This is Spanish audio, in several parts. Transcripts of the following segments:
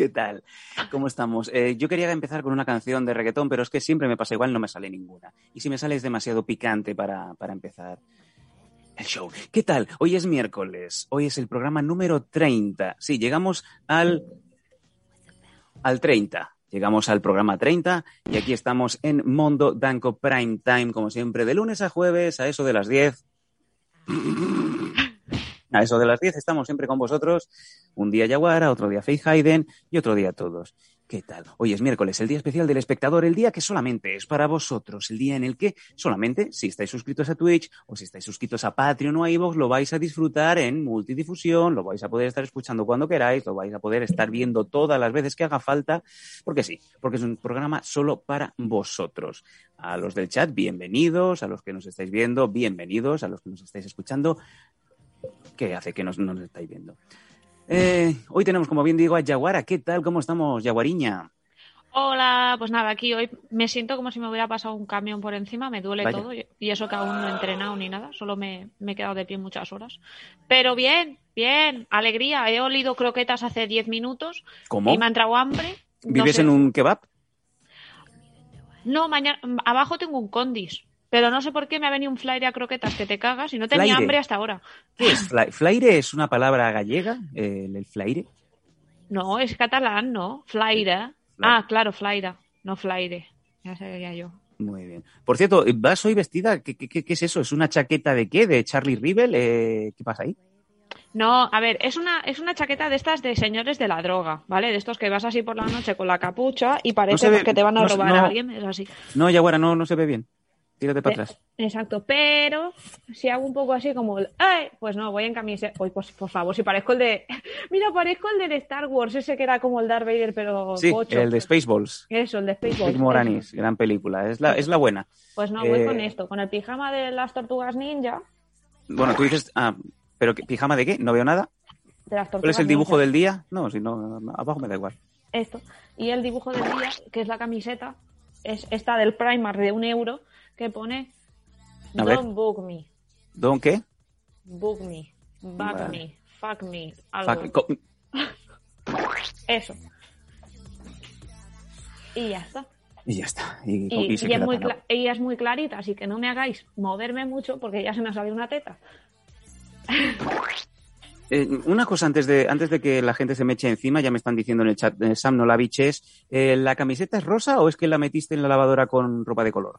¿Qué tal? ¿Cómo estamos? Eh, yo quería empezar con una canción de reggaetón, pero es que siempre me pasa igual, no me sale ninguna. Y si me sale es demasiado picante para, para empezar el show. ¿Qué tal? Hoy es miércoles. Hoy es el programa número 30. Sí, llegamos al, al 30. Llegamos al programa 30 y aquí estamos en Mondo Danco Prime Time, como siempre, de lunes a jueves a eso de las 10. A eso de las 10 estamos siempre con vosotros. Un día Yaguara, otro día Faith Hayden y otro día todos. ¿Qué tal? Hoy es miércoles, el día especial del espectador, el día que solamente es para vosotros, el día en el que solamente si estáis suscritos a Twitch o si estáis suscritos a Patreon o a iVoox lo vais a disfrutar en multidifusión, lo vais a poder estar escuchando cuando queráis, lo vais a poder estar viendo todas las veces que haga falta, porque sí, porque es un programa solo para vosotros. A los del chat, bienvenidos, a los que nos estáis viendo, bienvenidos, a los que nos estáis escuchando, ¿qué hace que nos, no nos estáis viendo? Eh, hoy tenemos, como bien digo, a Yaguara. ¿Qué tal? ¿Cómo estamos, Yaguariña? Hola, pues nada, aquí hoy me siento como si me hubiera pasado un camión por encima, me duele Vaya. todo y eso que aún no he entrenado ni nada, solo me, me he quedado de pie muchas horas. Pero bien, bien, alegría, he olido croquetas hace 10 minutos ¿Cómo? y me ha entrado hambre. No ¿Vives sé. en un kebab? No, mañana, abajo tengo un condis, pero no sé por qué me ha venido un flyer a croquetas que te cagas y no tenía Flaire. hambre hasta ahora. ¿Qué es? Fla- ¿Flaire es una palabra gallega? ¿El, el flaire? No, es catalán, ¿no? Flaira. Ah, claro, flaira, no flaire. Ya sabía yo. Muy bien. Por cierto, ¿vas hoy vestida? ¿Qué, qué- qué- qué es eso? ¿Es una chaqueta de qué? ¿De Charlie Rivel? Eh, ¿Qué pasa ahí? No, a ver, es una, es una chaqueta de estas de señores de la droga, ¿vale? De estos que vas así por la noche con la capucha y parece ve- que te van a no robar no. a alguien, es así. No, Yaguara, no, no se ve bien. Tírate para Eh, atrás. Exacto, pero si hago un poco así como el, ¡ay! Pues no, voy en camiseta. Uy, pues por favor, si parezco el de. Mira, parezco el del Star Wars, ese que era como el Darth Vader, pero Sí, pocho. el de Spaceballs. Eso, el de Spaceballs. Rick Moranis, gran película. Es la, es la buena. Pues no, voy Eh, con esto, con el pijama de las tortugas ninja. Bueno, tú dices... Ah, ¿pero qué- pijama de qué? No veo nada. De las tortugas ¿Cuál es el dibujo ninja. del día? No, si no, abajo me da igual. esto. Y el dibujo del día, que es la camiseta, es esta del Primark de un euro, que pone A ver. Don't book me, ¿Don qué? book me, bug Vale. me, fuck me, algo. Fuck, Eso. Y ya está. Y ya está. Y, Y, y se y es muy ella es muy clarita, así que no me hagáis moverme mucho porque ya se me ha salido una teta. Eh, una cosa antes de, antes de que la gente se me eche encima, ya me están diciendo en el chat, eh, Sam no la biches, eh, ¿la camiseta es rosa o es que la metiste en la lavadora con ropa de color?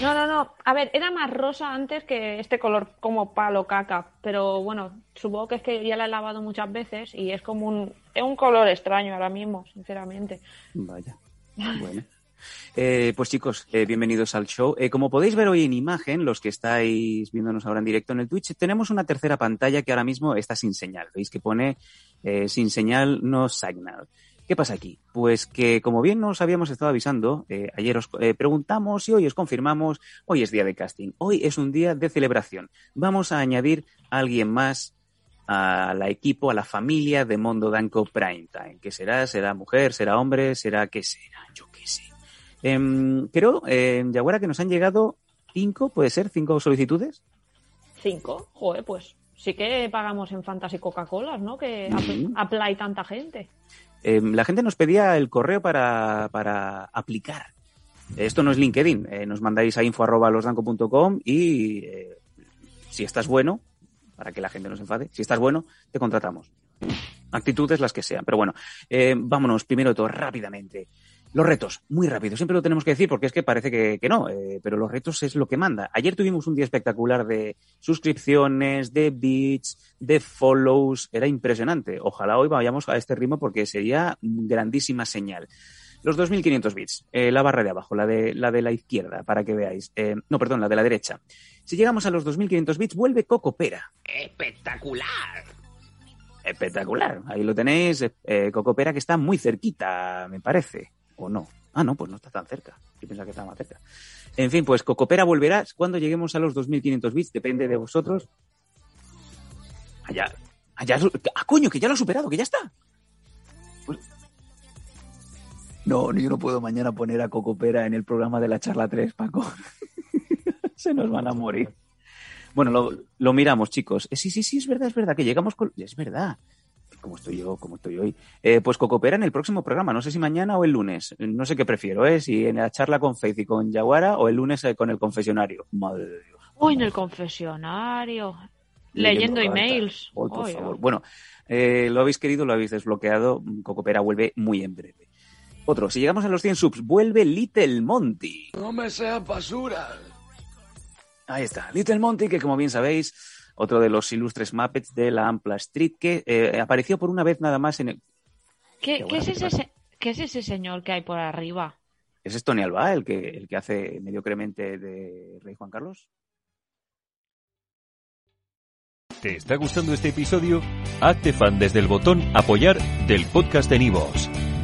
No, no, no. A ver, era más rosa antes que este color como palo caca. Pero bueno, supongo que es que ya la he lavado muchas veces y es como un, es un color extraño ahora mismo, sinceramente. Vaya. Bueno. Eh, pues chicos, eh, bienvenidos al show. Eh, como podéis ver hoy en imagen, los que estáis viéndonos ahora en directo en el Twitch, tenemos una tercera pantalla que ahora mismo está sin señal. Veis que pone eh, sin señal, no signal. ¿Qué pasa aquí? Pues que, como bien nos habíamos estado avisando, eh, ayer os eh, preguntamos y hoy os confirmamos, hoy es día de casting, hoy es un día de celebración. Vamos a añadir a alguien más a la equipo, a la familia de Mondo Danco Prime Time. ¿Qué será? ¿Será mujer? ¿Será hombre? ¿Será qué será? Yo qué sé. Em, creo, eh, Yaguara, que nos han llegado cinco, ¿puede ser? ¿Cinco solicitudes? Cinco, joder, pues sí que pagamos en Fantasy Coca-Cola, ¿no? Que Ujú. apply tanta gente. Eh, la gente nos pedía el correo para, para aplicar. Esto no es LinkedIn. eh, nos mandáis a info.losdanco.com y eh, Si estás bueno, para que la gente no se enfade, si estás bueno, te contratamos. Actitudes las que sean. Pero bueno, eh, vámonos primero todo rápidamente. Los retos, muy rápido, siempre lo tenemos que decir porque es que parece que, que no, eh, pero los retos es lo que manda. Ayer tuvimos un día espectacular de suscripciones, de bits, de follows, era impresionante. Ojalá hoy vayamos a este ritmo porque sería grandísima señal. Los 2.500 bits, eh, la barra de abajo, la de, la de la izquierda, para que veáis. Eh, no, perdón, la de la derecha. Si llegamos a los 2.500 bits, vuelve Coco Pera. Espectacular. Espectacular. Ahí lo tenéis, eh, Coco Pera, que está muy cerquita, me parece. ¿O no? Ah, no, pues no está tan cerca. Yo pensaba que estaba más cerca. En fin, pues Cocopera volverá cuando lleguemos a los 2.500 bits, depende de vosotros. Allá, allá, ah, coño, que ya lo ha superado, que ya está. Pues- No, yo no puedo mañana poner a Cocopera en el programa de la charla 3, Paco. Se nos van a morir. Bueno, lo, lo miramos, chicos. Eh, sí, sí, sí, es verdad, es verdad, que llegamos con... Es verdad. ¿Cómo estoy yo? ¿Cómo estoy hoy? Eh, pues Cocopera en el próximo programa. No sé si mañana o el lunes. No sé qué prefiero, ¿eh? Si en la charla con Faith y con Yaguara o el lunes eh, con el confesionario. Madre de Dios. Uy, en el confesionario. Leyendo emails. Ay, por favor. Bueno, eh, lo habéis querido, lo habéis desbloqueado. Cocopera vuelve muy en breve. Otro, si llegamos a los 100 subs, vuelve Little Monty. No me seas basura. Ahí está, Little Monty, que como bien sabéis, otro de los ilustres Muppets de la Ampla Street, que eh, apareció por una vez nada más en el... ¿Qué, Qué qué es ese, se- qué es ese señor que hay por arriba? ¿Ese es Tony Alba, el que, el que hace mediocremente de Rey Juan Carlos? ¿Te está gustando este episodio? Hazte fan desde el botón Apoyar del podcast de Nivos.